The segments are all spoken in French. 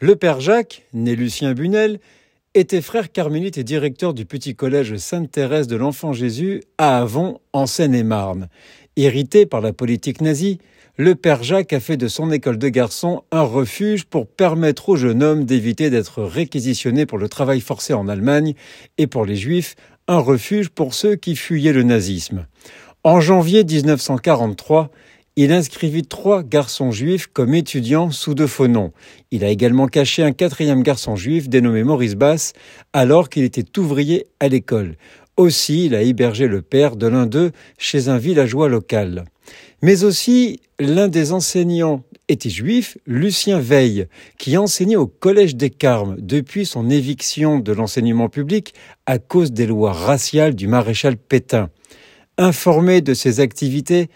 Le père Jacques, né Lucien Bunel, était frère carmélite et directeur du petit collège Sainte-Thérèse de l'Enfant Jésus à Avon, en Seine-et-Marne. Irrité par la politique nazie, le père Jacques a fait de son école de garçons un refuge pour permettre aux jeunes hommes d'éviter d'être réquisitionnés pour le travail forcé en Allemagne et pour les juifs, un refuge pour ceux qui fuyaient le nazisme. En janvier 1943, il inscrivit trois garçons juifs comme étudiants sous de faux noms. Il a également caché un quatrième garçon juif dénommé Maurice Bass alors qu'il était ouvrier à l'école. Aussi, il a hébergé le père de l'un d'eux chez un villageois local. Mais aussi, l'un des enseignants était juif, Lucien Veille, qui enseignait au Collège des Carmes depuis son éviction de l'enseignement public à cause des lois raciales du maréchal Pétain. Informé de ses activités,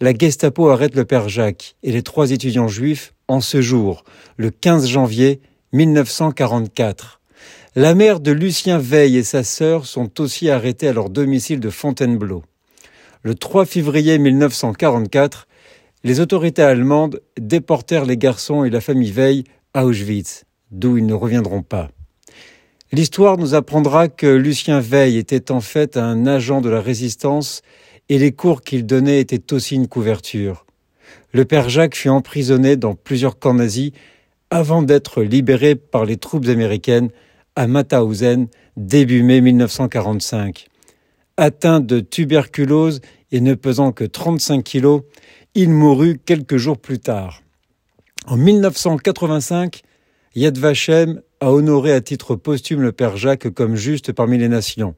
la Gestapo arrête le père Jacques et les trois étudiants juifs en ce jour, le 15 janvier 1944. La mère de Lucien Veil et sa sœur sont aussi arrêtés à leur domicile de Fontainebleau. Le 3 février 1944, les autorités allemandes déportèrent les garçons et la famille Veil à Auschwitz, d'où ils ne reviendront pas. L'histoire nous apprendra que Lucien Veil était en fait un agent de la résistance et les cours qu'il donnait étaient aussi une couverture. Le père Jacques fut emprisonné dans plusieurs camps nazis avant d'être libéré par les troupes américaines à Mauthausen début mai 1945. Atteint de tuberculose et ne pesant que 35 kilos, il mourut quelques jours plus tard. En 1985, Yad Vashem a honoré à titre posthume le père Jacques comme juste parmi les nations.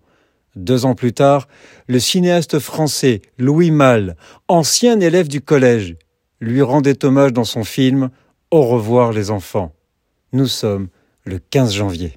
Deux ans plus tard, le cinéaste français Louis Malle, ancien élève du collège, lui rendait hommage dans son film Au revoir les enfants. Nous sommes le 15 janvier.